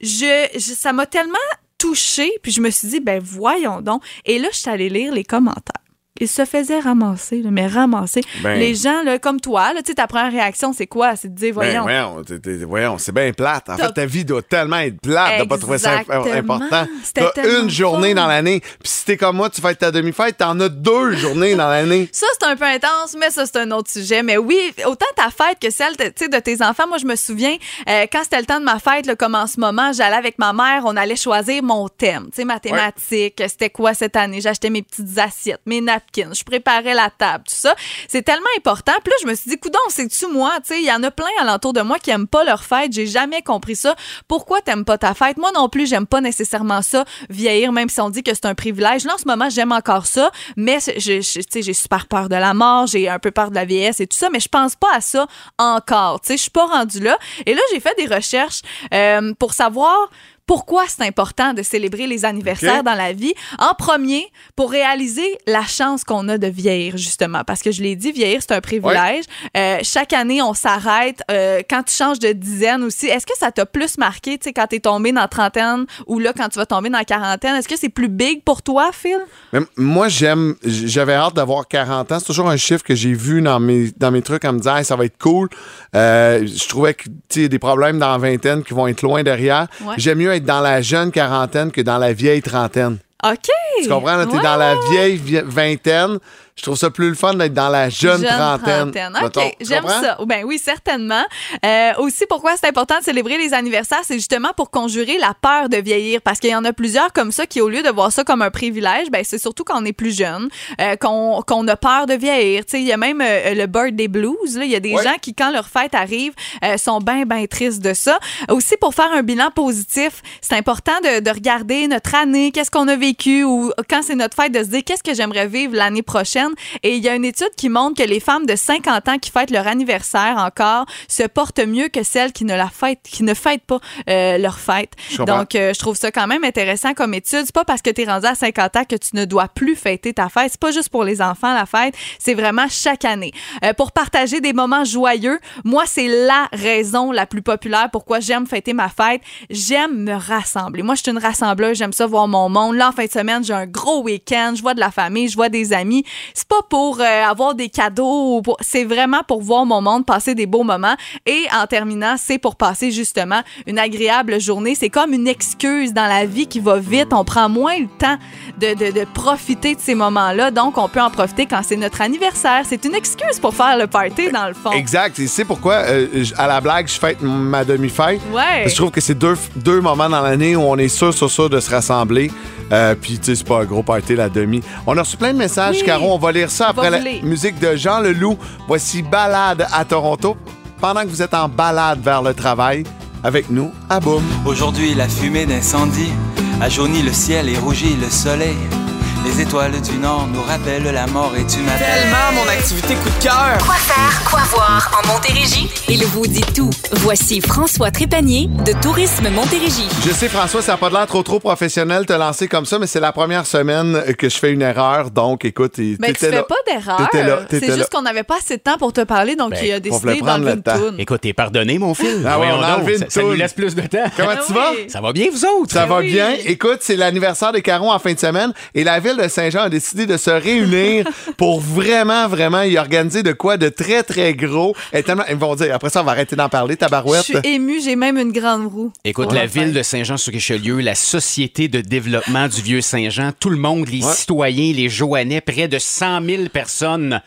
Je, je- ça m'a tellement touchée, puis je me suis dit, ben voyons donc. Et là, je suis allée lire les commentaires. Ils se faisaient ramasser, là, mais ramasser. Ben. Les gens, là, comme toi, là, ta première réaction, c'est quoi? C'est de dire, Ben, voyons. voyons, c'est bien plate. En fait, ta vie doit tellement être plate de pas trouver ça important. T'as une journée dans l'année. Puis si t'es comme moi, tu fêtes ta demi-fête, t'en as deux journées dans l'année. Ça, c'est un peu intense, mais ça, c'est un autre sujet. Mais oui, autant ta fête que celle de, tes enfants. Moi, je me souviens, euh, quand c'était le temps de ma fête, là, comme en ce moment, j'allais avec ma mère, on allait choisir mon thème. Tu sais, mathématiques, c'était quoi cette année? J'achetais mes petites assiettes, mes je préparais la table, tout ça. C'est tellement important. Puis là, je me suis dit, coudon, c'est-tu moi? Il y en a plein alentour de moi qui aiment pas leur fête. J'ai jamais compris ça. Pourquoi t'aimes pas ta fête? Moi non plus, j'aime pas nécessairement ça, vieillir, même si on dit que c'est un privilège. Là, en ce moment, j'aime encore ça, mais j'ai super peur de la mort, j'ai un peu peur de la vieillesse et tout ça, mais je pense pas à ça encore. Je suis pas rendue là. Et là, j'ai fait des recherches euh, pour savoir pourquoi c'est important de célébrer les anniversaires dans la vie? En premier, pour réaliser la chance qu'on a de vieillir, justement. Parce que je l'ai dit, vieillir, c'est un privilège. Euh, chaque année, on s'arrête. Euh, quand tu changes de dizaine aussi, est-ce que ça t'a plus marqué, tu sais, quand t'es tombé dans la trentaine ou là, quand tu vas tomber dans la quarantaine? Est-ce que c'est plus big pour toi, Phil? Mais moi, j'aime, j'avais hâte d'avoir 40 ans. C'est toujours un chiffre que j'ai vu dans mes, dans mes trucs à me Hey, ça va être cool. Euh, je trouvais que, tu des problèmes dans la vingtaine qui vont être loin derrière. Ouais. J'aime mieux être dans la jeune quarantaine que dans la vieille trentaine. OK. Tu comprends? T'es Ouais, dans la vieille vi- vingtaine. Je trouve ça plus le fun d'être dans la jeune, trentaine. OK, mettons. Tu j'aime ça. Ben oui, certainement. Euh, aussi, pourquoi c'est important de célébrer les anniversaires, c'est justement pour conjurer la peur de vieillir. Parce qu'il y en a plusieurs comme ça qui, au lieu de voir ça comme un privilège, ben c'est surtout quand on est plus jeune, euh, qu'on qu'on a peur de vieillir. Tu sais, il y a même euh, le birthday blues. là. Il y a des Ouais. gens qui, quand leur fête arrive, euh, sont bien, bien tristes de ça. Aussi, pour faire un bilan positif, c'est important de, de regarder notre année, qu'est-ce qu'on a vécu, ou quand c'est notre fête, de se dire qu'est-ce que j'aimerais vivre l'année prochaine. Et il y a une étude qui montre que les femmes de 50 ans qui fêtent leur anniversaire encore se portent mieux que celles qui ne la fêtent, qui ne fêtent pas euh, leur fête. Donc, euh, je trouve ça quand même intéressant comme étude. C'est pas parce que tu es rendu à 50 ans que tu ne dois plus fêter ta fête. C'est pas juste pour les enfants, la fête. C'est vraiment chaque année. Euh, pour partager des moments joyeux, moi, c'est la raison la plus populaire pourquoi j'aime fêter ma fête. J'aime me rassembler. Moi, je suis une rassembleuse. J'aime ça voir mon monde. Là, en fin de semaine, j'ai un gros week-end. Je vois de la famille, je vois des amis. C'est pas pour euh, avoir des cadeaux. pour- C'est vraiment pour voir mon monde, passer des beaux moments. Et en terminant, c'est pour passer justement une agréable journée. C'est comme une excuse dans la vie qui va vite. On prend moins le temps de, de- de profiter de ces moments-là. Donc, on peut en profiter quand c'est notre anniversaire. C'est une excuse pour faire le party, dans le fond. Exact. Et c'est pourquoi, euh, à la blague, je fête ma demi-fête. Ouais. Je trouve que c'est deux, deux moments dans l'année où on est sûr, sûr, sûr de se rassembler. Euh, Puis, tu sais, c'est pas un gros party, la demi. On a reçu plein de messages, Oui. Caro. On va lire ça après la musique de Jean Leloup. Voici Balade à Toronto. Pendant que vous êtes en balade vers le travail, avec nous, à Boum. Aujourd'hui, la fumée d'incendie a jauni le ciel et rougi le soleil. Les étoiles du Nord nous rappellent la mort et tu m'appelles. Tellement mon activité coup de cœur. Quoi faire, quoi voir en Montérégie? Il vous dit tout. Voici François Trépanier de Tourisme Montérégie. Je sais, François, ça n'a pas l'air trop trop professionnel te lancer comme ça, mais c'est la première semaine que je fais une erreur. Donc, écoute, Mais tu t'étais fais là. pas d'erreur. C'est juste qu'on n'avait pas assez de temps pour te parler, donc Ben, il a décidé d'enlever le une temps. toune. Écoute, t'es pardonné, mon fils. Ah Voyons on a enlevé une ça, ça nous laisse plus de temps. Comment Ah tu vas? oui. Ça va bien, vous autres? Ça va oui. bien. Écoute, c'est l'anniversaire des Carons en fin de semaine et la ville de Saint-Jean a décidé de se réunir pour vraiment, vraiment y organiser de quoi de très, très gros. Et tellement, ils vont dire, après ça, on va arrêter d'en parler, Je tabarouette. suis émue, j'ai même une grande roue. Écoute, la le ville de Saint-Jean-sur-Richelieu, la Société de développement du Vieux-Saint-Jean, tout le monde, les Ouais. citoyens, les Joannais, près de 100 000 personnes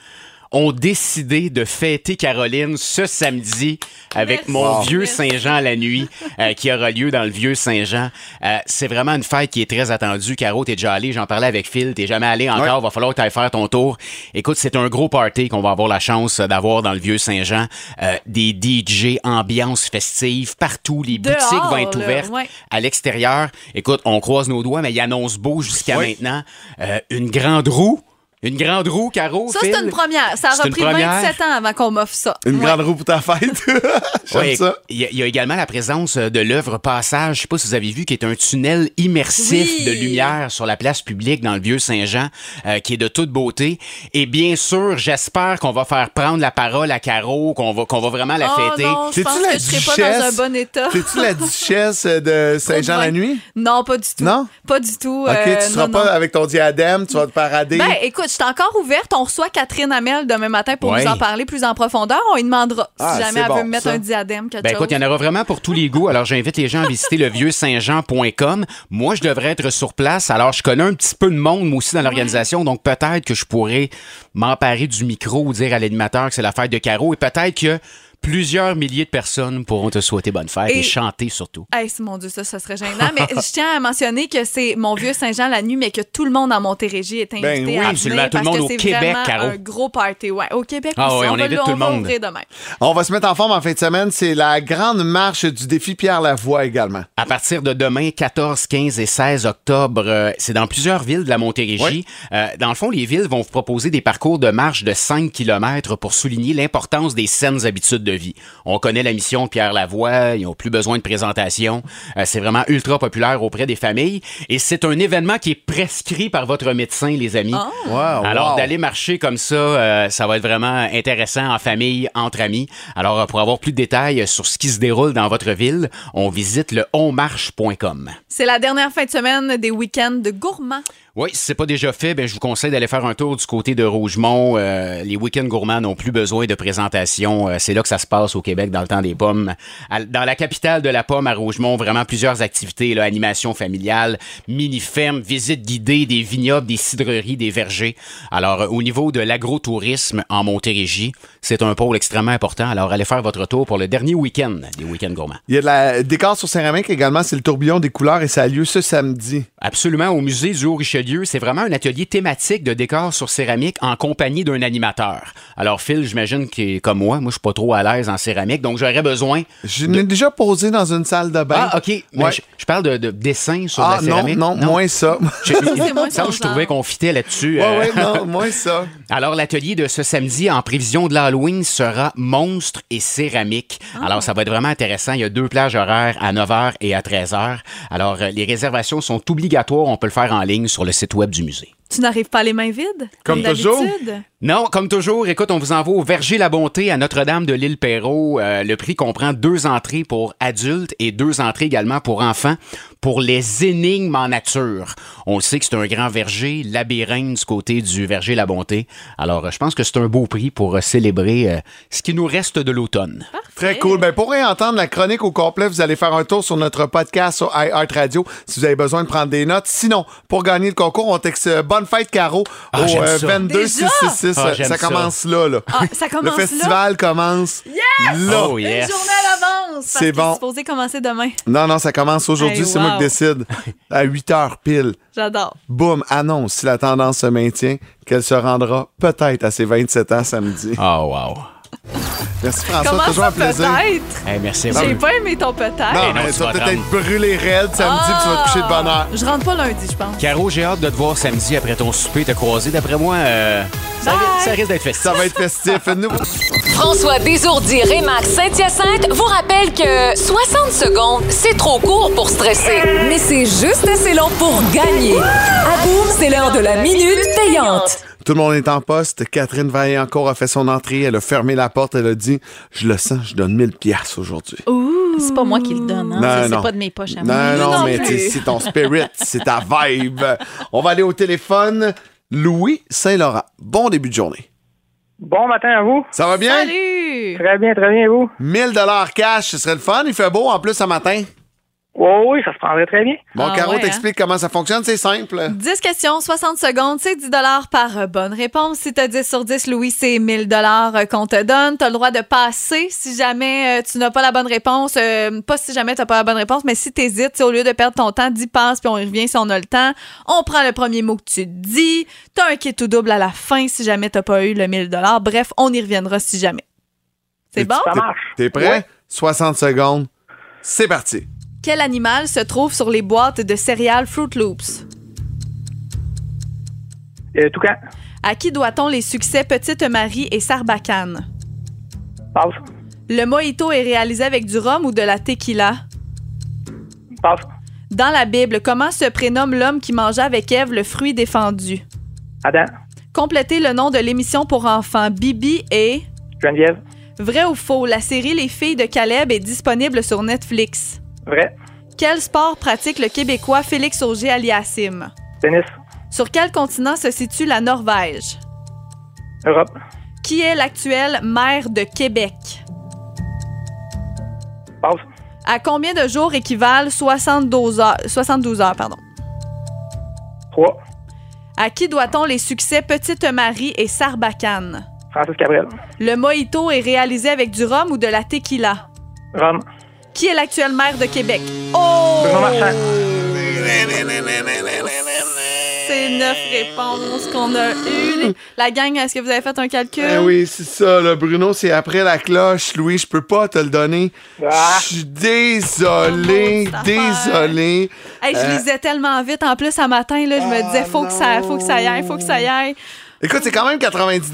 ont décidé de fêter Caroline ce samedi avec Merci. mon Wow. vieux Merci. Saint-Jean la nuit euh, qui aura lieu dans le vieux Saint-Jean. Euh, c'est vraiment une fête qui est très attendue. Caro, t'es déjà allé, j'en parlais avec Phil, t'es jamais allé encore, va falloir que t'ailles faire ton tour. Écoute, c'est un gros party qu'on va avoir la chance d'avoir dans le vieux Saint-Jean. Euh, des DJ, ambiance festive partout, les Dehors, boutiques vont être ouvertes ouais. à l'extérieur. Écoute, on croise nos doigts, mais il annonce beau jusqu'à maintenant. Euh, une grande roue. Une grande roue, Caro. Ça, c'est une première. Ça C'est aura une pris première. 27 ans avant qu'on m'offre ça. Une Ouais. grande roue pour ta fête. J'aime Ouais, ça. Il y, a- y a également la présence euh, de l'œuvre Passage, je sais pas si vous avez vu, qui est un tunnel immersif Oui. de lumière sur la place publique dans le vieux Saint-Jean, euh, qui est de toute beauté. Et bien sûr, j'espère qu'on va faire prendre la parole à Caro, qu'on va, qu'on va vraiment la oh fêter. non, je pense la que je serais pas dans un duchesse? bon état. T'es-tu la duchesse de Saint-Jean la nuit? Non, pas du tout. Non? Pas du tout. OK, euh, tu seras non, pas non. avec ton diadème, tu vas te parader. Ben, écoute, suis encore ouverte. On reçoit Catherine Hamel demain matin pour Ouais. nous en parler plus en profondeur. On lui demandera Ah, si jamais c'est elle bon, veut me mettre ça. un diadème, quelque Ben chose. écoute, il y en aura vraiment pour tous les goûts. Alors j'invite les gens à visiter le vieux-saint-jean.com. Moi, je devrais être sur place. Alors je connais un petit peu de monde moi aussi dans l'organisation, donc peut-être que je pourrais m'emparer du micro ou dire à l'animateur que c'est la fête de Caro et peut-être que plusieurs milliers de personnes pourront te souhaiter bonne fête et, Et- chanter surtout. Hey, mon Dieu, ça, ça serait gênant. Mais je tiens à mentionner que c'est mon vieux Saint-Jean la nuit, mais que tout le monde en Montérégie est invité Ben oui, à absolument. venir Tout le monde au Québec, Caro. un gros party. Ouais, au Québec Ah aussi. ouais, on va, invite tout le monde. demain. On va se mettre en forme en fin de semaine. C'est la grande marche du défi Pierre Lavoie également. À partir de demain, 14, 15 et 16 octobre, euh, c'est dans plusieurs villes de la Montérégie. Oui. Euh, dans le fond, les villes vont vous proposer des parcours de marche de 5 km pour souligner l'importance des saines habitudes de vie. On connaît la mission de Pierre Lavoie, ils n'ont plus besoin de présentation. Euh, c'est vraiment ultra populaire auprès des familles et c'est un événement qui est prescrit par votre médecin, les amis. Wow, Alors, wow. d'aller marcher comme ça, euh, ça va être vraiment intéressant en famille, entre amis. Alors, euh, pour avoir plus de détails sur ce qui se déroule dans votre ville, on visite le onmarche.com. C'est la dernière fin de semaine des week-ends de gourmands. Oui, si c'est pas déjà fait, ben, je vous conseille d'aller faire un tour du côté de Rougemont. Euh, les week-ends gourmands n'ont plus besoin de présentation. Euh, c'est là que ça se passe au Québec dans le temps des pommes. À- dans la capitale de la pomme, à Rougemont, vraiment plusieurs activités, là, animation familiale, mini-ferme, visite guidée des vignobles, des cidreries, des vergers. Alors, euh, au niveau de l'agrotourisme en Montérégie, c'est un pôle extrêmement important. Alors, allez faire votre tour pour le dernier week-end des week-ends gourmands. Il y a de la décor sur céramique également, c'est le tourbillon des couleurs et ça a lieu ce samedi. Absolument, au musée du Haut-Richelieu, c'est vraiment un atelier thématique de décor sur céramique en compagnie d'un animateur. Alors Phil, j'imagine que comme moi, moi je suis pas trop à l'aise en céramique, donc j'aurais besoin. Je l'ai déjà posé dans une salle de bain. Ah, ok. Mais Ouais. je, je parle de, de dessin sur Ah la non, céramique. non, moins ça. Je, C'est moins ça, je trouvais qu'on fitait là-dessus. Ouais, euh. ouais, non, moins ça. Alors, l'atelier de ce samedi, en prévision de l'Halloween, sera monstres et céramique. Ah. Alors, ça va être vraiment intéressant. Il y a deux plages horaires à 9h et à 13h. Alors, euh, les réservations sont obligatoires. On peut le faire en ligne sur le site web du musée. Tu n'arrives pas les mains vides? Comme d'habitude? toujours. Non, comme toujours, écoute, on vous envoie au Verger la Bonté à Notre-Dame de l'île Perrault. Euh, le prix comprend deux entrées pour adultes et deux entrées également pour enfants pour les énigmes en nature. On sait que c'est un grand verger, labyrinthe du côté du Verger la Bonté. Alors, euh, je pense que c'est un beau prix pour euh, célébrer ce qui nous reste de l'automne. Très cool. Ben, pour entendre la chronique au complet, vous allez faire un tour sur notre podcast sur iHeartRadio si vous avez besoin de prendre des notes. Sinon, pour gagner le concours, on texte Bonne fête, Caro ah, au 22 ah, ça, commence là, là. Ah, ça commence Le festival commence là. là. Oh, yes. Une journée à l'avance. C'est bon. Supposé commencer demain. Non, non, ça commence aujourd'hui, c'est moi qui décide. À 8 heures pile. J'adore. Boum, annonce si la tendance se maintient qu'elle se rendra peut-être à ses 27 ans samedi. Oh, wow. Merci François, Comment toujours ça, un plaisir. peut-être? Hey, merci à J'ai vous. pas aimé ton peut-être. Non, non, mais tu vas vas peut-être être brûlé raide samedi, puis tu vas te coucher de bonne heure. Je rentre pas lundi, je pense. Caro, j'ai hâte de te voir samedi après ton souper, te croiser. D'après moi, euh, ça, Bye. ça risque d'être festif. Ça va être festif. Nous... François Désourdi Rémax Saint-Hyacinthe vous rappelle que 60 secondes, c'est trop court pour stresser. Mais c'est juste assez long pour gagner. À boum, c'est l'heure de la minute payante. Tout le monde est en poste. Catherine Vaillancourt a fait son entrée. Elle a fermé la porte. Elle a dit Je le sens, je donne 1000 piastres aujourd'hui. C'est pas moi qui le donne. Hein? Non, C'est- non. C'est pas de mes poches à moi. Non, non, non mais c'est ton spirit, c'est ta vibe. On va aller au téléphone. Louis Saint-Laurent. Bon début de journée. Bon matin à vous. Ça va bien? Salut! Très bien, très bien, vous? 1000 dollars cash, ce serait le fun. Il fait beau en plus ce matin. Oui, oui, ça se prendrait très bien. Bon, Ah Caro ouais, t'explique comment ça fonctionne. C'est simple. 10 questions, 60 secondes, c'est 10 par bonne réponse. Si t'as 10 sur 10, Louis, c'est 1000 qu'on te donne. T'as le droit de passer si jamais euh, tu n'as pas la bonne réponse. Euh, pas si jamais t'as pas la bonne réponse, mais si t'hésites, au lieu de perdre ton temps, 10 passes, puis on y revient si on a le temps. On prend le premier mot que tu dis. T'as un kit ou double à la fin si jamais t'as pas eu le 1000 Bref, on y reviendra si jamais. C'est bon? Ça marche. T'es prêt? 60 secondes. C'est parti. Quel animal se trouve sur les boîtes de céréales Fruit Loops? Euh, toucan. À qui doit-on les succès Petite Marie et Sarbacane? Passe. Le mojito est réalisé avec du rhum ou de la tequila? Passe. Dans la Bible, comment se prénomme l'homme qui mangeait avec Ève le fruit défendu? Adam. Complétez le nom de l'émission pour enfants Bibi et Geneviève. Vrai ou faux, la série Les filles de Caleb est disponible sur Netflix. Vrai. Quel sport pratique le Québécois Félix Auger aliassime? Tennis. Sur quel continent se situe la Norvège? Europe. Qui est l'actuel maire de Québec? Passe. À combien de jours équivalent 72 heures? 72 heures pardon? 3. À qui doit-on les succès Petite Marie et Sarbacane? Francis Cabrel. Le mojito est réalisé avec du rhum ou de la tequila? Rome. Qui est l'actuel maire de Québec? Oh! C'est neuf réponses qu'on a eues. La gang, est-ce que vous avez fait un calcul? Eh oui, c'est ça, là. Bruno, c'est après la cloche. Louis, je peux pas te le donner. Ah. Je suis désolé, Oh, désolé. Hey, je Euh, lisais tellement vite en plus un matin, là, je me disais, faut que, ça, faut que ça y aille, faut que ça y aille. Écoute, c'est quand même 90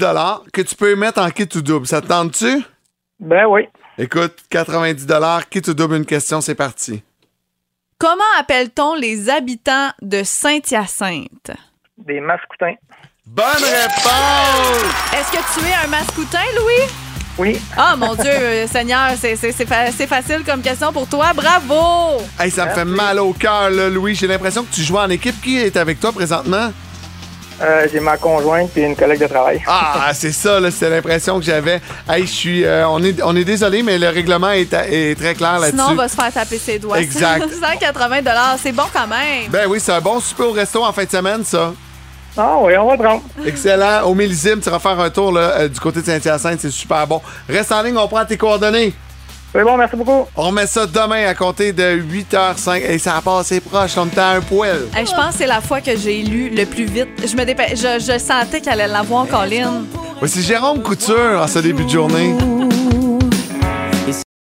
que tu peux mettre en kit ou double. Ça te tente-tu? Ben oui. Écoute, 90 kit ou double, une question, c'est parti. Comment appelle-t-on les habitants de Saint-Hyacinthe? Des mascoutins. Bonne réponse! Est-ce que tu es un mascoutin, Louis? Oui. Ah, mon Dieu, euh, Seigneur, c'est c'est- c'est fa- c'est facile comme question pour toi. Bravo! Hey, ça me fait mal au cœur, là, Louis. J'ai l'impression que tu joues en équipe. Qui est avec toi présentement? Euh, J'ai ma conjointe et une collègue de travail. Ah, c'est ça, là, c'est l'impression que j'avais. Hey, je suis. euh, on, est, on est désolé, mais le règlement est, est très clair là-dessus. Sinon, on va se faire taper ses doigts. Exact. 180 c'est bon quand même. Ben oui, c'est un bon souper au resto en fin de semaine, ça. Ah oui, on va prendre. Excellent. Au millésime, tu vas faire un tour là, euh, du côté de Saint-Hyacinthe, c'est super bon. Reste en ligne, on prend tes coordonnées. C'est bon, merci beaucoup. On remet ça demain à compter de 8h05. Et ça a passé proche, on était à un poil. Hey, je pense que c'est la fois que j'ai lu le plus vite. Je me dépêche. Je, je sentais qu'elle allait l'avoir, Colin. Voici Jérôme Couture en ce début de journée.